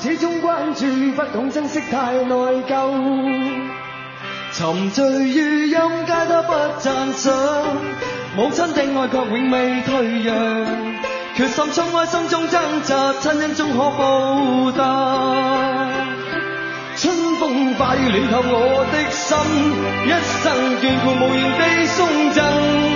始终关注，不懂珍惜，太内疚。沉醉于音阶，他不赞赏。母亲的爱却永未退让，决心冲开心中挣扎，亲恩终可报答。春风化雨暖透我的心，一生眷顾无言地送赠。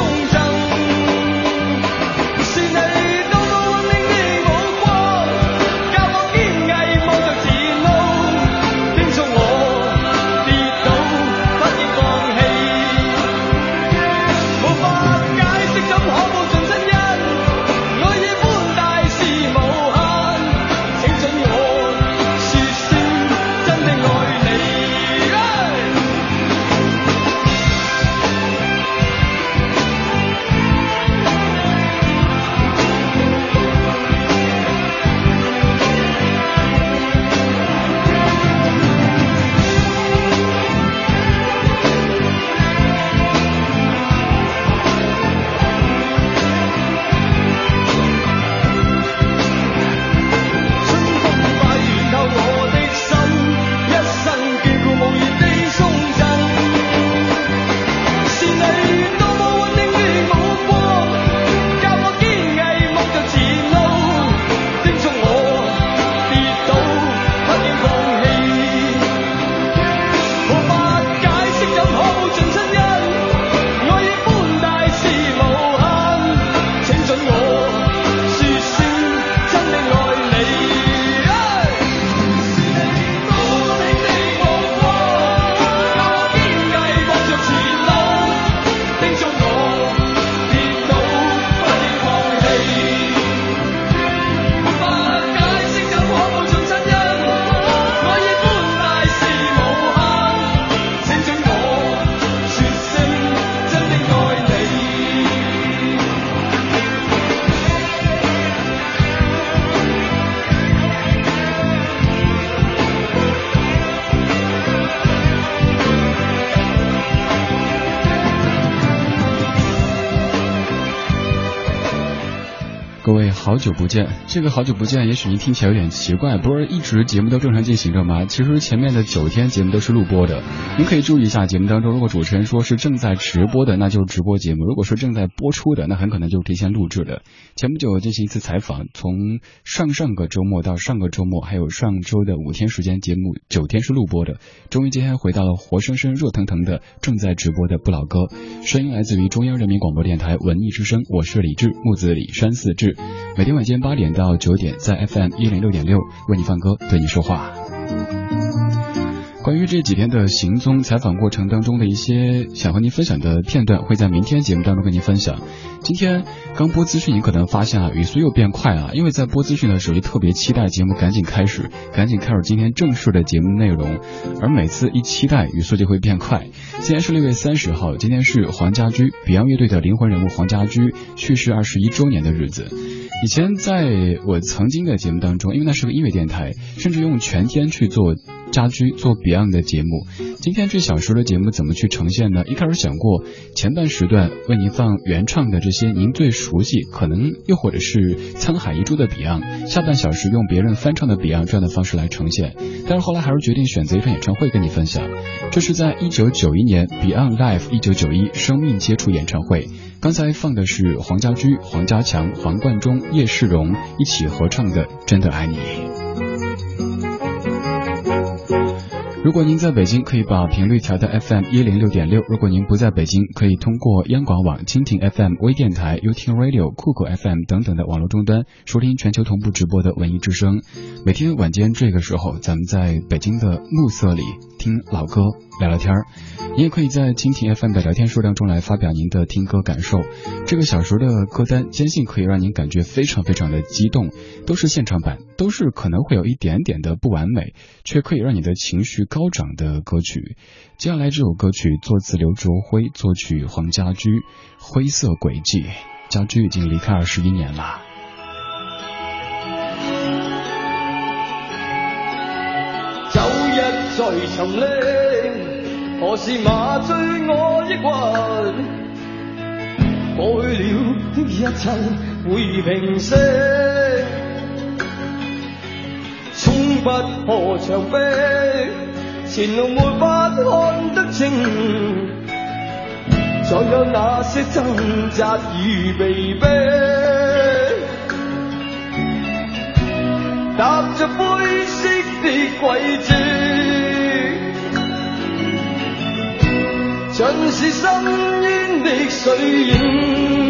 各位好久不见，这个好久不见，也许您听起来有点奇怪，不是一直节目都正常进行着吗？其实前面的九天节目都是录播的，您可以注意一下节目当中，如果主持人说是正在直播的，那就是直播节目；如果说正在播出的，那很可能就是提前录制的。前不久进行一次采访，从上上个周末到上个周末，还有上周的五天时间，节目九天是录播的，终于今天回到了活生生、热腾腾的正在直播的不老歌，声音来自于中央人民广播电台文艺之声，我是李志，木子李山寺志。每天晚间八点到九点，在 FM 一零六点六为你放歌，对你说话。关于这几天的行踪采访过程当中的一些想和您分享的片段，会在明天节目当中跟您分享。今天刚播资讯，你可能发现啊，语速又变快了，因为在播资讯的时候就特别期待节目赶紧开始，赶紧开始今天正式的节目内容。而每次一期待，语速就会变快。今天是六月三十号，今天是黄家驹，Beyond 乐队的灵魂人物黄家驹去世二十一周年的日子。以前在我曾经的节目当中，因为那是个音乐电台，甚至用全天去做家居做 Beyond 的节目。今天这小时的节目怎么去呈现呢？一开始想过前半时段为您放原唱的这些您最熟悉，可能又或者是沧海遗珠的 Beyond，下半小时用别人翻唱的 Beyond 这样的方式来呈现。但是后来还是决定选择一场演唱会跟你分享。这是在一九九一年 Beyond Live 一九九一生命接触演唱会。刚才放的是黄家驹、黄家强、黄贯中、叶世荣一起合唱的《真的爱你》。如果您在北京，可以把频率调到 FM 一零六点六；如果您不在北京，可以通过央广网、蜻蜓 FM、微电台、y o u t u b e Radio、酷狗 FM 等等的网络终端收听全球同步直播的文艺之声。每天晚间这个时候，咱们在北京的暮色里听老歌。聊聊天儿，你也可以在蜻蜓 FM 的聊天数量中来发表您的听歌感受。这个小时的歌单，坚信可以让您感觉非常非常的激动，都是现场版，都是可能会有一点点的不完美，却可以让你的情绪高涨的歌曲。接下来这首歌曲作词刘卓辉，作曲黄家驹，《灰色轨迹》。家驹已经离开二十一年了。在沉溺，何时麻醉我抑郁？过去了的一切会平息，冲不破墙壁，前路没法看得清，再有那些挣扎与被逼，踏着灰色的轨迹。尽是深渊的水影，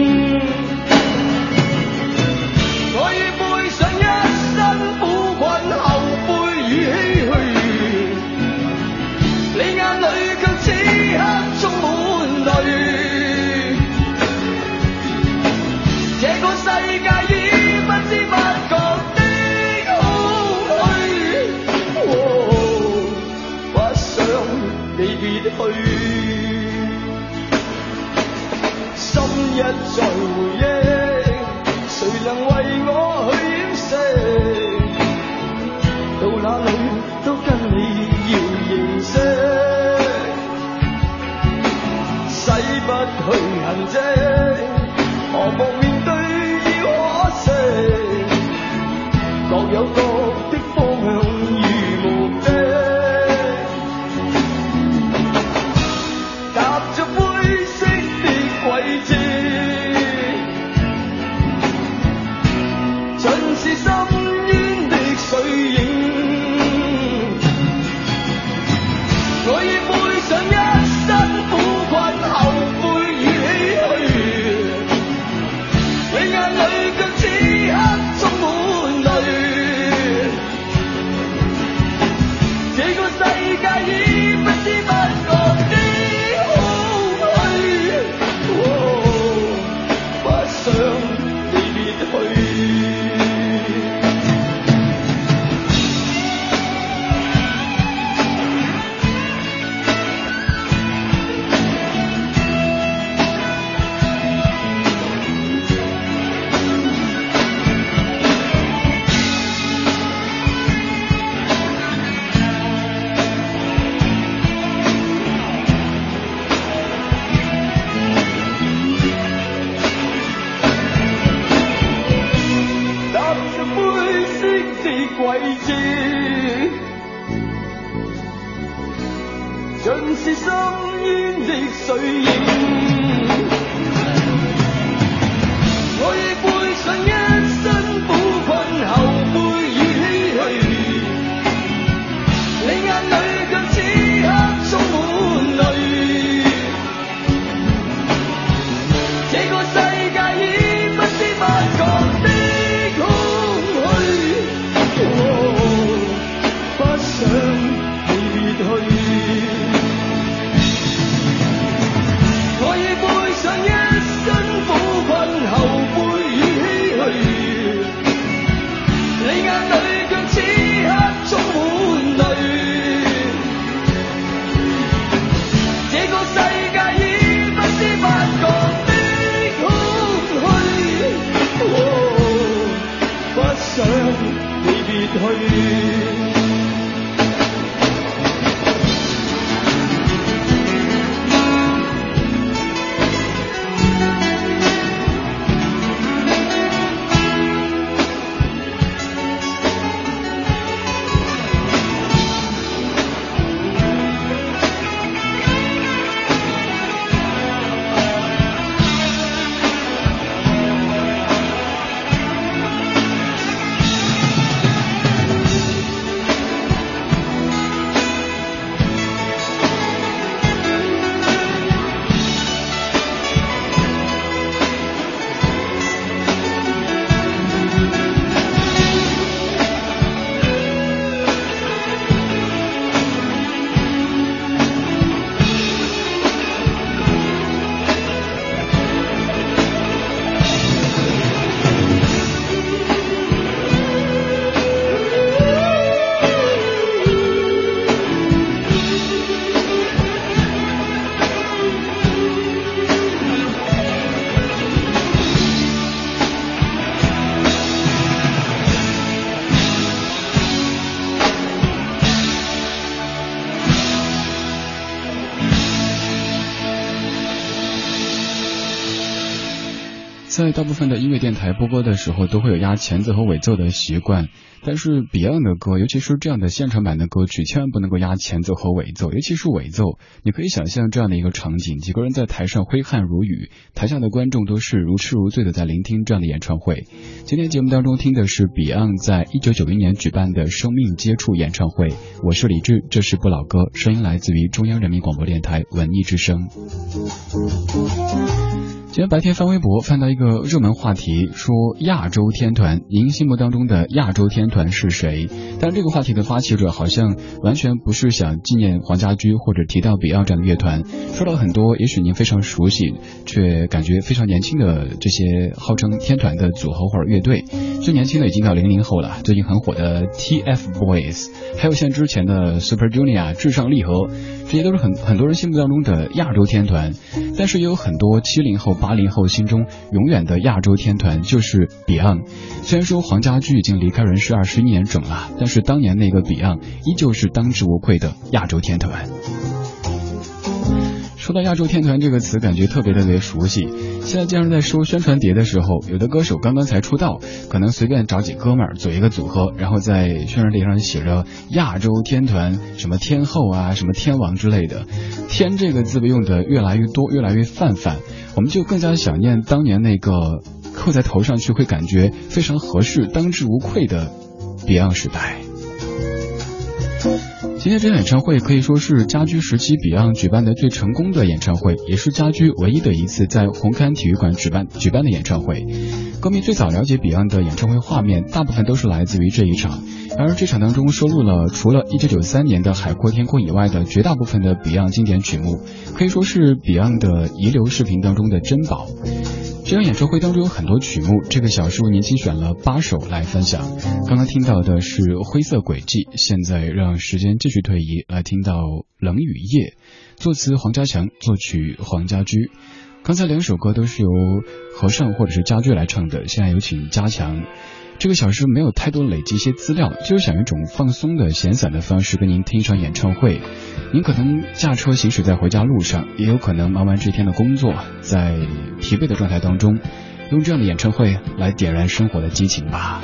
在大部分的音乐电台播歌的时候，都会有压前奏和尾奏的习惯。但是 Beyond 的歌，尤其是这样的现场版的歌曲，千万不能够压前奏和尾奏，尤其是尾奏。你可以想象这样的一个场景：几个人在台上挥汗如雨，台下的观众都是如痴如醉的在聆听这样的演唱会。今天节目当中听的是 Beyond 在一九九零年举办的生命接触演唱会。我是李志，这是不老歌，声音来自于中央人民广播电台文艺之声。今天白天翻微博，翻到一个热门话题，说亚洲天团，您心目当中的亚洲天团是谁？但这个话题的发起者好像完全不是想纪念黄家驹或者提到 Beyond 这样的乐团，说到很多，也许您非常熟悉，却感觉非常年轻的这些号称天团的组合或者乐队。最年轻的已经到零零后了，最近很火的 TFBOYS，还有像之前的 Super Junior、至上励合，这些都是很很多人心目当中的亚洲天团。但是也有很多七零后。八零后心中永远的亚洲天团就是 Beyond。虽然说黄家驹已经离开人世二十一年整了，但是当年那个 Beyond 依旧是当之无愧的亚洲天团。说到亚洲天团这个词，感觉特别特别熟悉。现在经常在收宣传碟的时候，有的歌手刚刚才出道，可能随便找几哥们儿组一个组合，然后在宣传碟上写着亚洲天团，什么天后啊，什么天王之类的。天这个字被用的越来越多，越来越泛泛，我们就更加想念当年那个扣在头上去会感觉非常合适、当之无愧的 Beyond 时代。今天这场演唱会可以说是家居时期 Beyond 举办的最成功的演唱会，也是家居唯一的一次在红磡体育馆举办举办的演唱会。歌迷最早了解 Beyond 的演唱会画面，大部分都是来自于这一场。而这场当中收录了除了1993年的《海阔天空》以外的绝大部分的 Beyond 经典曲目，可以说是 Beyond 的遗留视频当中的珍宝。这场演唱会当中有很多曲目，这个小时为您精选了八首来分享。刚刚听到的是《灰色轨迹》，现在让时间继续推移，来听到《冷雨夜》，作词黄家强，作曲黄家驹。刚才两首歌都是由和尚或者是家驹来唱的，现在有请加强。这个小时没有太多累积一些资料，就是想一种放松的、闲散的方式跟您听一场演唱会。您可能驾车行驶在回家路上，也有可能忙完这一天的工作，在疲惫的状态当中，用这样的演唱会来点燃生活的激情吧。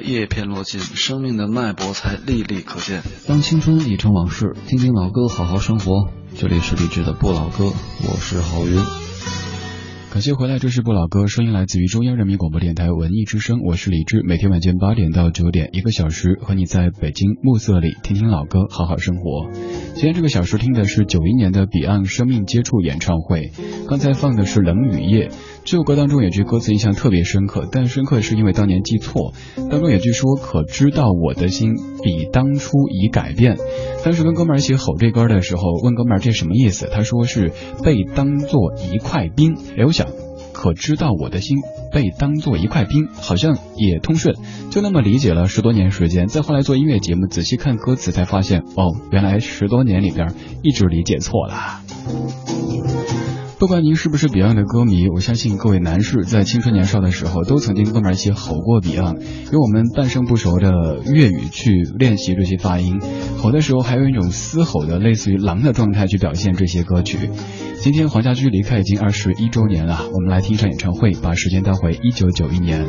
叶片落尽，生命的脉搏才历历可见。当青春已成往事，听听老歌，好好生活。这里是励志的不老歌，我是郝云。感谢回来，这是不老歌，声音来自于中央人民广播电台文艺之声，我是李志，每天晚间八点到九点，一个小时和你在北京暮色里听听老歌，好好生活。今天这个小时听的是九一年的彼岸生命接触演唱会，刚才放的是冷雨夜。这首歌当中有句歌词印象特别深刻，但深刻是因为当年记错。当中有句说：“可知道我的心比当初已改变。”当时跟哥们儿一起吼这歌的时候，问哥们儿这什么意思？他说是被当做一块冰。哎，我想，可知道我的心被当做一块冰，好像也通顺，就那么理解了十多年时间。再后来做音乐节目，仔细看歌词才发现，哦，原来十多年里边一直理解错了。不管您是不是 Beyond 的歌迷，我相信各位男士在青春年少的时候都曾经跟哥们一起吼过 Beyond，用我们半生不熟的粤语去练习这些发音，吼的时候还有一种嘶吼的类似于狼的状态去表现这些歌曲。今天黄家驹离开已经二十一周年了，我们来听一场演唱会，把时间带回一九九一年。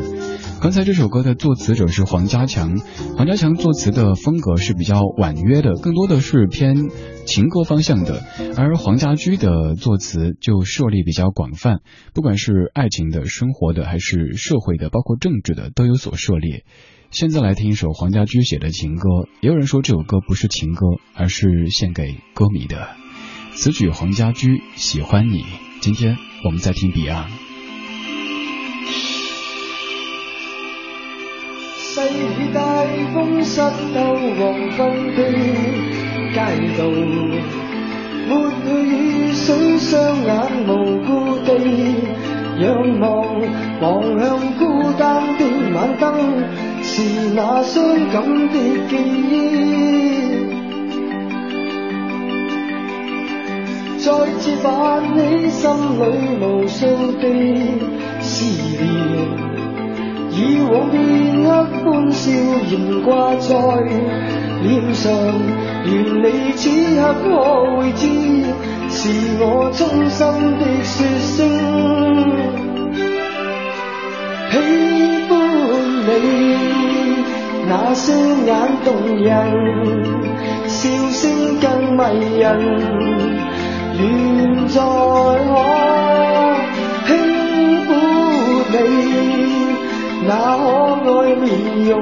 刚才这首歌的作词者是黄家强，黄家强作词的风格是比较婉约的，更多的是偏情歌方向的，而黄家驹的作词就涉猎比较广泛，不管是爱情的、生活的，还是社会的，包括政治的，都有所涉猎。现在来听一首黄家驹写的情歌，也有人说这首歌不是情歌，而是献给歌迷的。此曲黄家驹喜欢你。今天我们在听彼岸。细雨大风湿透黄昏的街道，抹去雨水，双眼无辜地仰望，望向孤单的晚灯，是那伤感的记忆，再次泛起心里无数的思念。以往片刻欢笑仍挂在脸上，愿你此刻可会知，是我衷心的说声喜欢你。那双眼动人，笑声更迷人，愿再可轻抚你。那可爱面容，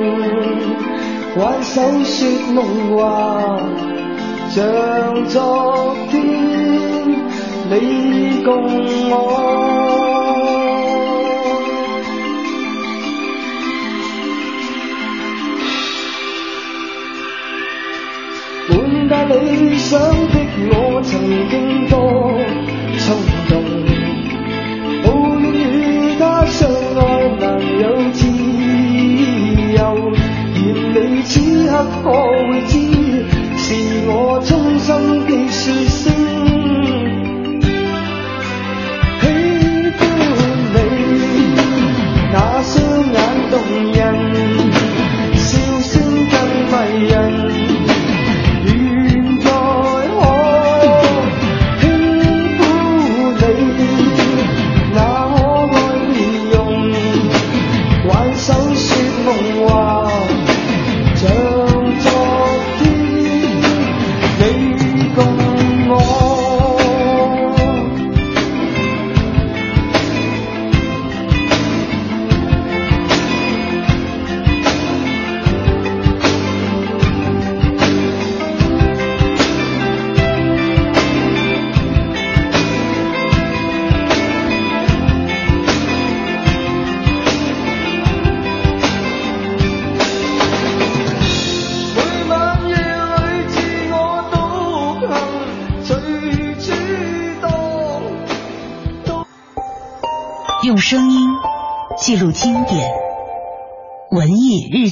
挽手说梦话，像昨天你共我。满带理想的我，曾经多刻可会知，是我衷心的说声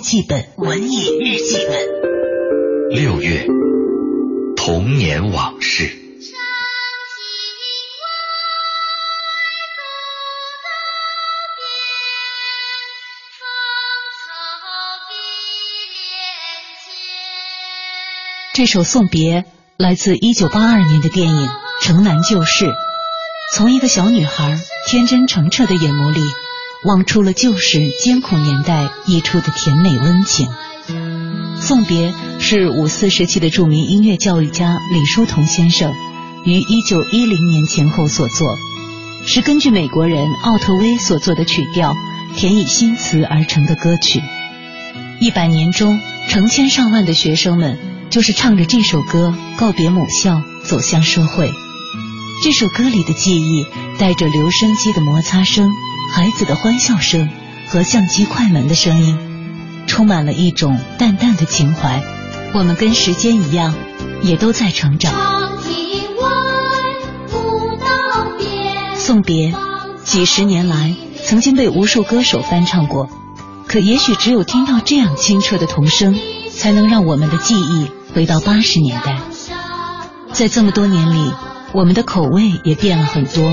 记本，文艺日记本。六月，童年往事。这首送别来自一九八二年的电影《城南旧事》，从一个小女孩天真澄澈的眼眸里。望出了旧时艰苦年代溢出的甜美温情。送别是五四时期的著名音乐教育家李叔同先生于一九一零年前后所作，是根据美国人奥特威所作的曲调填以新词而成的歌曲。一百年中，成千上万的学生们就是唱着这首歌告别母校，走向社会。这首歌里的记忆带着留声机的摩擦声、孩子的欢笑声和相机快门的声音。充满了一种淡淡的情怀，我们跟时间一样，也都在成长。送别，几十年来曾经被无数歌手翻唱过，可也许只有听到这样清澈的童声，才能让我们的记忆回到八十年代。在这么多年里，我们的口味也变了很多，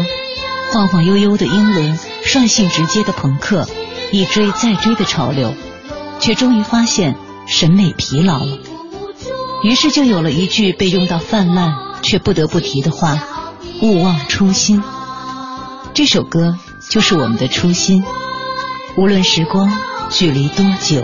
晃晃悠悠的英伦，率性直接的朋克，一追再追的潮流。却终于发现审美疲劳了，于是就有了一句被用到泛滥却不得不提的话：勿忘初心。这首歌就是我们的初心，无论时光距离多久。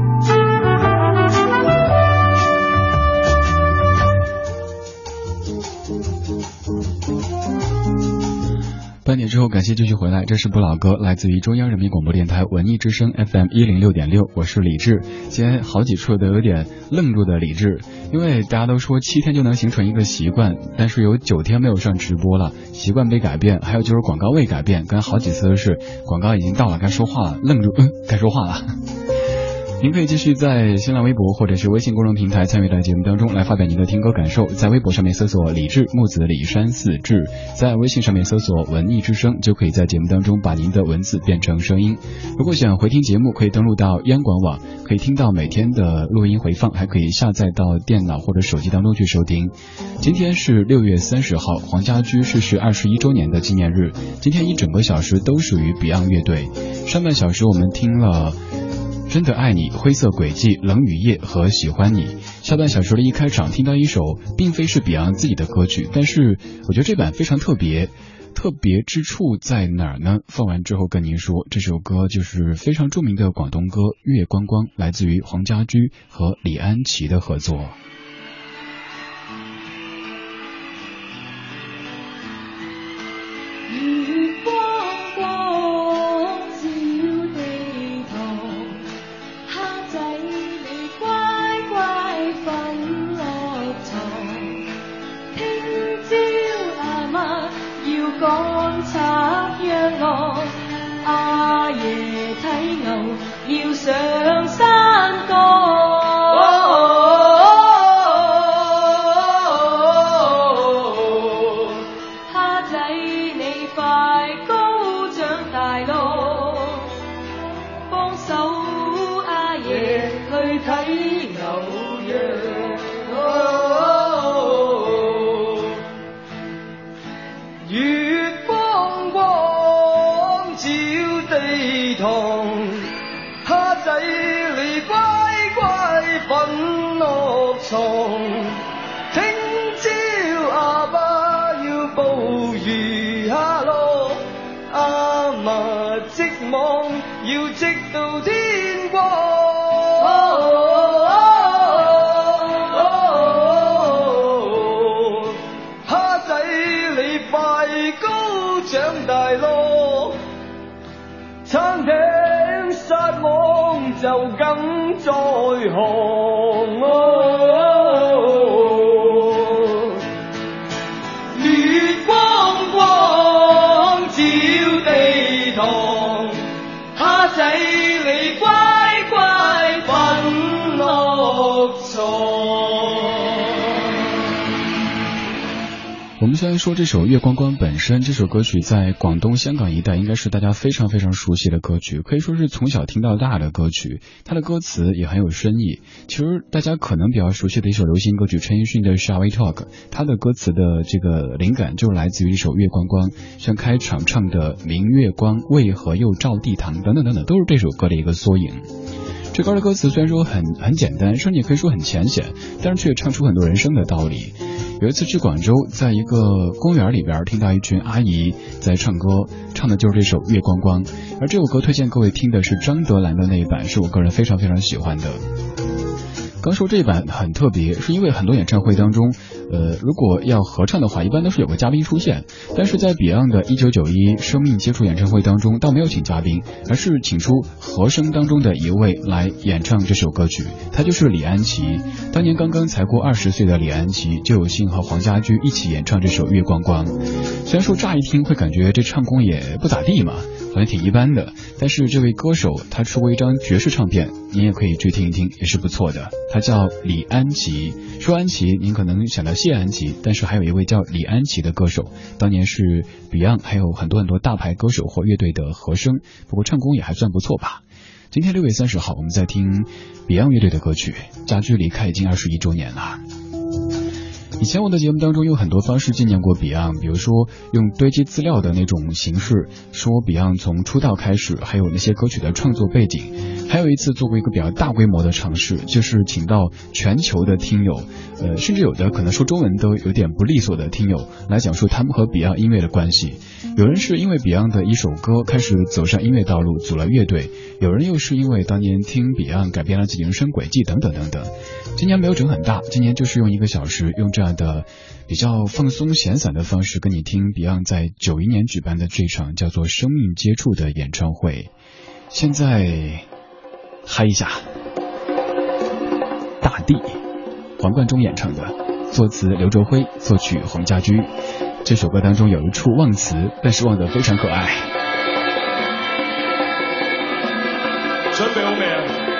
半点之后，感谢继续回来。这是不老歌，来自于中央人民广播电台文艺之声 FM 一零六点六。我是李志，今天好几处都有点愣住的李志，因为大家都说七天就能形成一个习惯，但是有九天没有上直播了，习惯被改变，还有就是广告未改变，跟好几次都是广告已经到了，该说话了，愣住，嗯，该说话了。您可以继续在新浪微博或者是微信公众平台参与到节目当中来发表您的听歌感受，在微博上面搜索李志木子李山四志，在微信上面搜索文艺之声，就可以在节目当中把您的文字变成声音。如果想回听节目，可以登录到央广网，可以听到每天的录音回放，还可以下载到电脑或者手机当中去收听。今天是六月三十号，黄家驹逝世二十一周年的纪念日。今天一整个小时都属于 Beyond 乐队。上半小时我们听了。真的爱你，灰色轨迹，冷雨夜和喜欢你。下半小时的一开场听到一首，并非是 Beyond 自己的歌曲，但是我觉得这版非常特别。特别之处在哪儿呢？放完之后跟您说，这首歌就是非常著名的广东歌《月光光》，来自于黄家驹和李安琪的合作。我们先来说这首《月光光》本身。这首歌曲在广东、香港一带应该是大家非常非常熟悉的歌曲，可以说是从小听到大的歌曲。它的歌词也很有深意。其实大家可能比较熟悉的一首流行歌曲，陈奕迅的《Shall We Talk》。它的歌词的这个灵感就来自于这首《月光光》，像开场唱的《明月光为何又照地堂》等等等等，都是这首歌的一个缩影。这歌的歌词虽然说很很简单，甚至可以说很浅显，但是却唱出很多人生的道理。有一次去广州，在一个公园里边听到一群阿姨在唱歌，唱的就是这首《月光光》，而这首歌推荐各位听的是张德兰的那一版，是我个人非常非常喜欢的。刚说这一版很特别，是因为很多演唱会当中，呃，如果要合唱的话，一般都是有个嘉宾出现。但是在 Beyond 的1991生命接触演唱会当中，倒没有请嘉宾，而是请出和声当中的一位来演唱这首歌曲，他就是李安琪。当年刚刚才过二十岁的李安琪，就有幸和黄家驹一起演唱这首《月光光》。虽然说乍一听会感觉这唱功也不咋地嘛。好像挺一般的，但是这位歌手他出过一张爵士唱片，您也可以去听一听，也是不错的。他叫李安琪，说安琪，您可能想到谢安琪，但是还有一位叫李安琪的歌手，当年是 Beyond 还有很多很多大牌歌手或乐队的和声，不过唱功也还算不错吧。今天六月三十号，我们在听 Beyond 乐队的歌曲，家驹离开已经二十一周年了。以前我的节目当中用很多方式纪念过 Beyond，比如说用堆积资料的那种形式说 Beyond 从出道开始，还有那些歌曲的创作背景。还有一次做过一个比较大规模的尝试，就是请到全球的听友，呃，甚至有的可能说中文都有点不利索的听友来讲述他们和 Beyond 音乐的关系。有人是因为 Beyond 的一首歌开始走上音乐道路，组了乐队；有人又是因为当年听 Beyond 改变了自己人生轨迹，等等等等。今年没有整很大，今年就是用一个小时，用这样的比较放松闲散的方式跟你听 Beyond 在九一年举办的这场叫做《生命接触》的演唱会。现在嗨一下，大地，黄贯中演唱的，作词刘卓辉，作曲黄家驹。这首歌当中有一处忘词，但是忘得非常可爱。准备好未啊？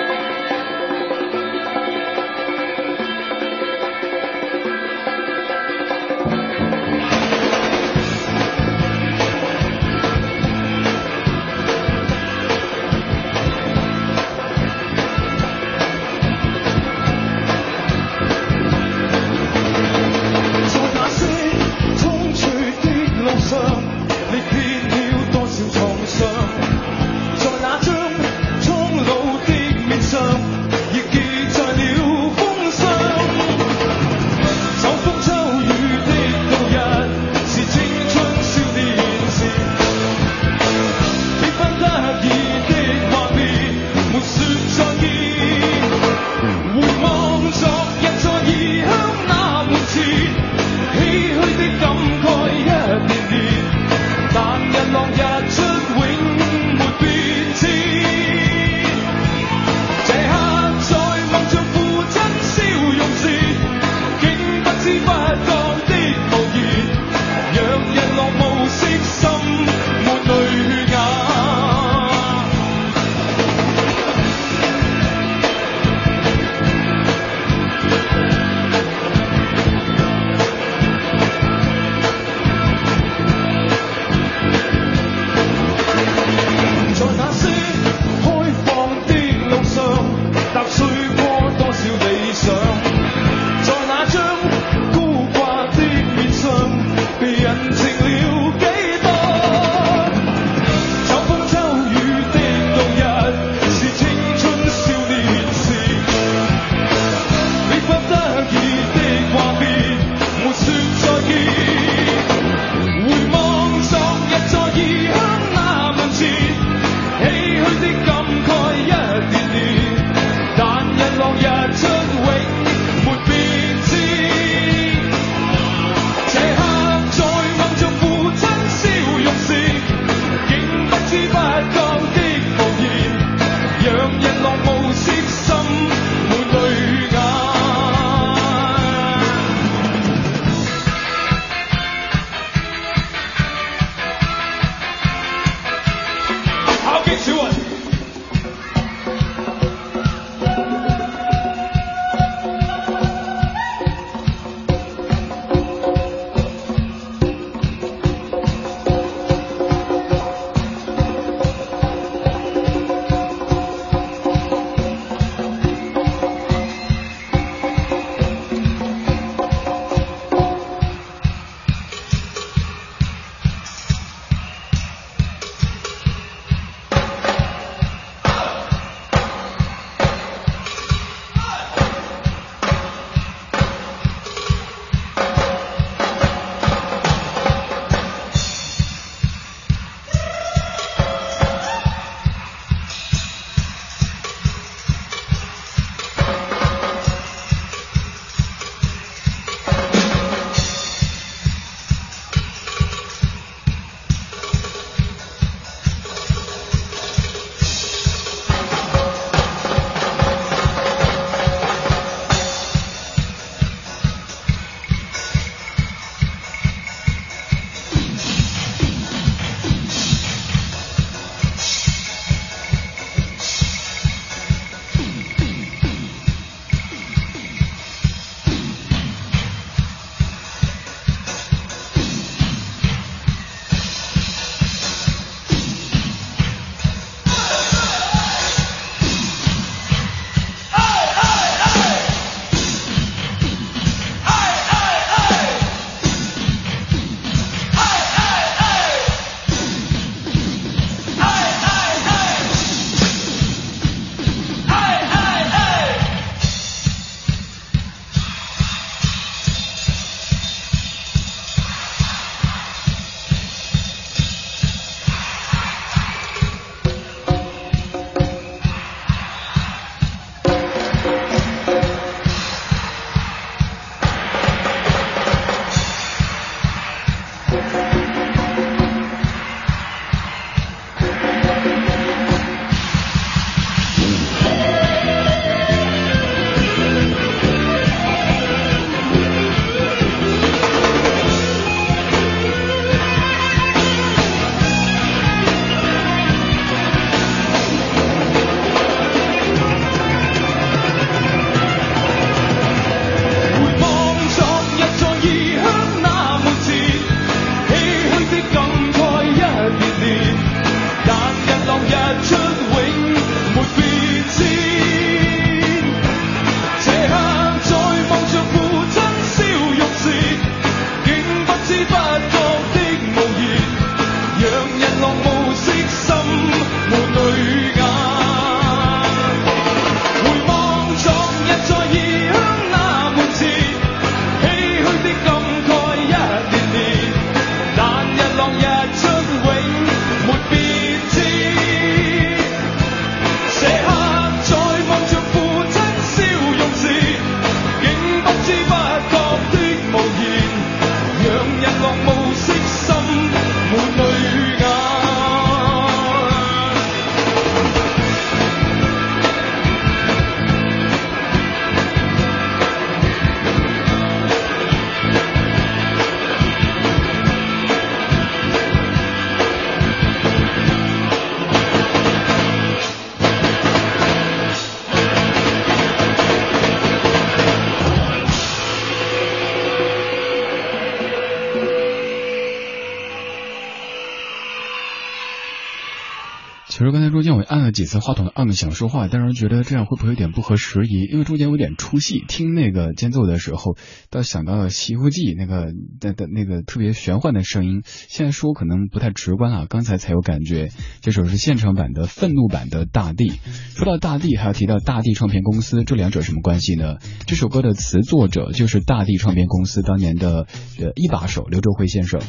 几次话筒的按钮想说话，但是觉得这样会不会有点不合时宜？因为中间有点出戏，听那个间奏的时候，倒想到了《西游记》那个的的那个特别玄幻的声音。现在说可能不太直观啊，刚才才有感觉。这首是现场版的愤怒版的《大地》。说到大地，还要提到大地唱片公司，这两者什么关系呢？这首歌的词作者就是大地唱片公司当年的呃一把手刘卓辉先生。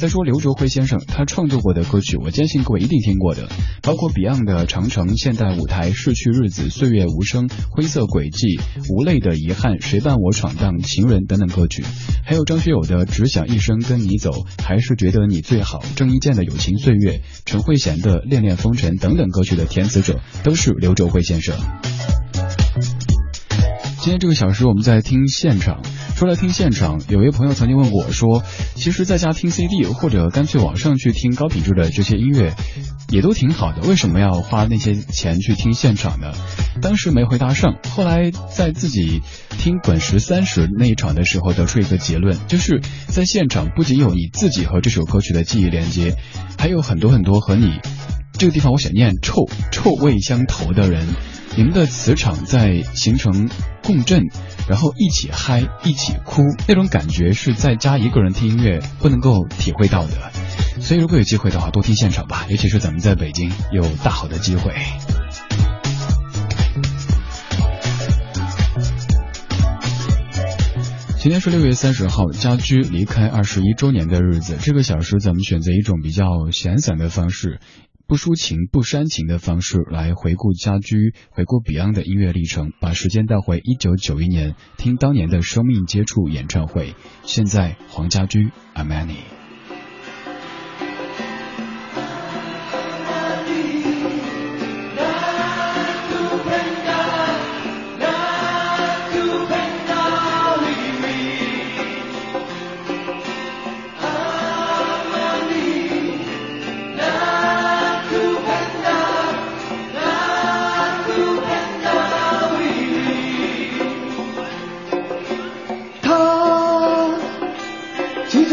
再说刘卓辉先生，他创作过的歌曲，我坚信各位一定听过的。包括 Beyond 的《长城》、现代舞台、逝去日子、岁月无声、灰色轨迹、无泪的遗憾、谁伴我闯荡、情人等等歌曲，还有张学友的《只想一生跟你走》，还是觉得你最好，郑伊健的《友情岁月》，陈慧娴的《恋恋风尘》等等歌曲的填词者都是刘卓辉先生。今天这个小时我们在听现场。说来听现场，有一位朋友曾经问过我说，其实在家听 CD 或者干脆网上去听高品质的这些音乐，也都挺好的，为什么要花那些钱去听现场呢？当时没回答上，后来在自己听滚石三十那一场的时候，得出一个结论，就是在现场不仅有你自己和这首歌曲的记忆连接，还有很多很多和你这个地方我想念臭臭味相投的人。你们的磁场在形成共振，然后一起嗨，一起哭，那种感觉是在家一个人听音乐不能够体会到的。所以如果有机会的话，多听现场吧，尤其是咱们在北京有大好的机会。今天是六月三十号，家居离开二十一周年的日子。这个小时，咱们选择一种比较闲散的方式。不抒情不煽情的方式来回顾家居，回顾 Beyond 的音乐历程，把时间带回一九九一年，听当年的生命接触演唱会。现在黄家驹，I'm Annie。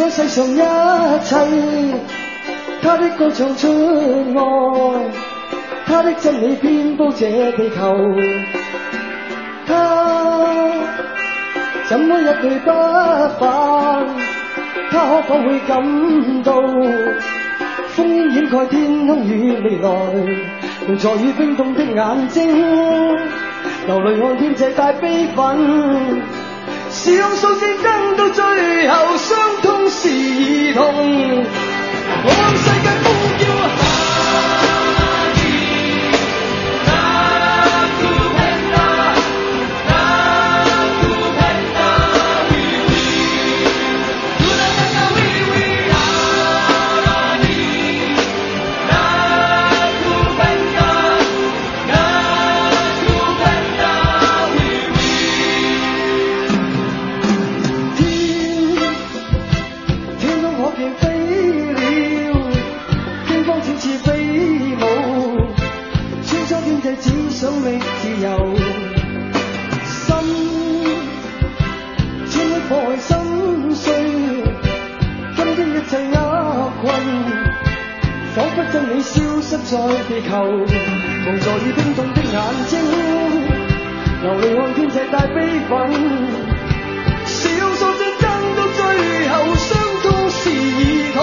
世上一切，他的歌唱出爱，他的真理遍布这地球。他怎么一去不返？他可否会感到烽烟掩盖天空与未来？用在雨冰冻的眼睛，流泪看天际带悲愤。是用数字跟到最后，伤痛是儿童。我失在地球，望在已冰冻的眼睛，流泪看天际带悲愤，少数只争到最后，伤痛是儿童，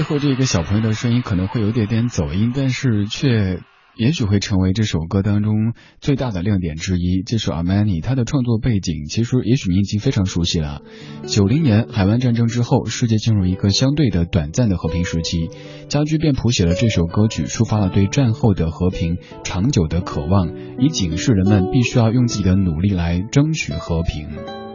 最后这个小朋友的声音可能会有点点走音，但是却。也许会成为这首歌当中最大的亮点之一。这首《Armani，》，它的创作背景其实也许您已经非常熟悉了。九零年海湾战争之后，世界进入一个相对的短暂的和平时期，家驹便谱写了这首歌曲，抒发了对战后的和平长久的渴望，以警示人们必须要用自己的努力来争取和平。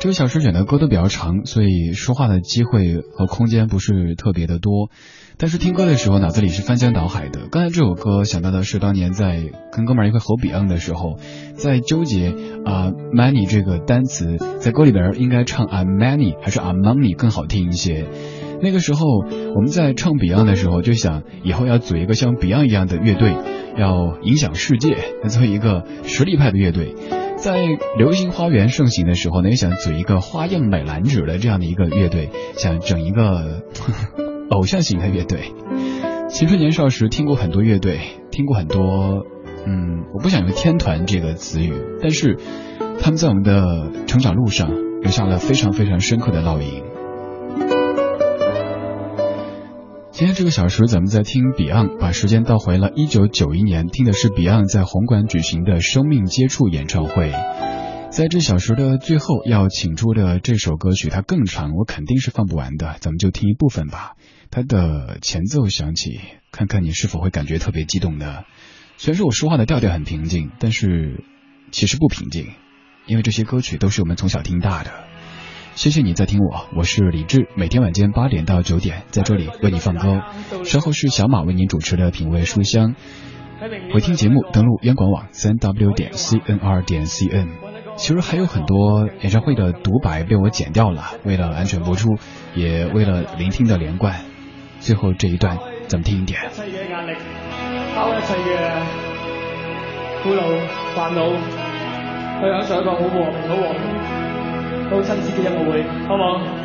这个小时选的歌都比较长，所以说话的机会和空间不是特别的多。但是听歌的时候，脑子里是翻江倒海的。刚才这首歌想到的是当年在跟哥们儿一块吼 Beyond 的时候，在纠结啊 money 这个单词在歌里边应该唱 a money 还是 a money 更好听一些。那个时候我们在唱 Beyond 的时候，就想以后要组一个像 Beyond 一样的乐队，要影响世界，要做一个实力派的乐队。在流星花园盛行的时候呢，也想组一个花样美男子的这样的一个乐队，想整一个。偶像型的乐队，青春年少时听过很多乐队，听过很多，嗯，我不想用天团这个词语，但是他们在我们的成长路上留下了非常非常深刻的烙印。今天这个小时咱们在听 Beyond，把时间倒回了一九九一年，听的是 Beyond 在红馆举行的生命接触演唱会。在这小时的最后要请出的这首歌曲，它更长，我肯定是放不完的，咱们就听一部分吧。它的前奏响起，看看你是否会感觉特别激动的。虽然说我说话的调调很平静，但是其实不平静，因为这些歌曲都是我们从小听大的。谢谢你在听我，我是李志，每天晚间八点到九点在这里为你放歌。稍后是小马为您主持的品味书香。回听节目，登录央广网三 w 点 cnr 点 cn。其实还有很多演唱会的独白被我剪掉了，为了安全播出，也为了聆听的连贯。最后这一段，咱们听一点。包一切嘅苦惱、煩惱，去享受一個好和平、好和平、都亲自的音乐会，好冇。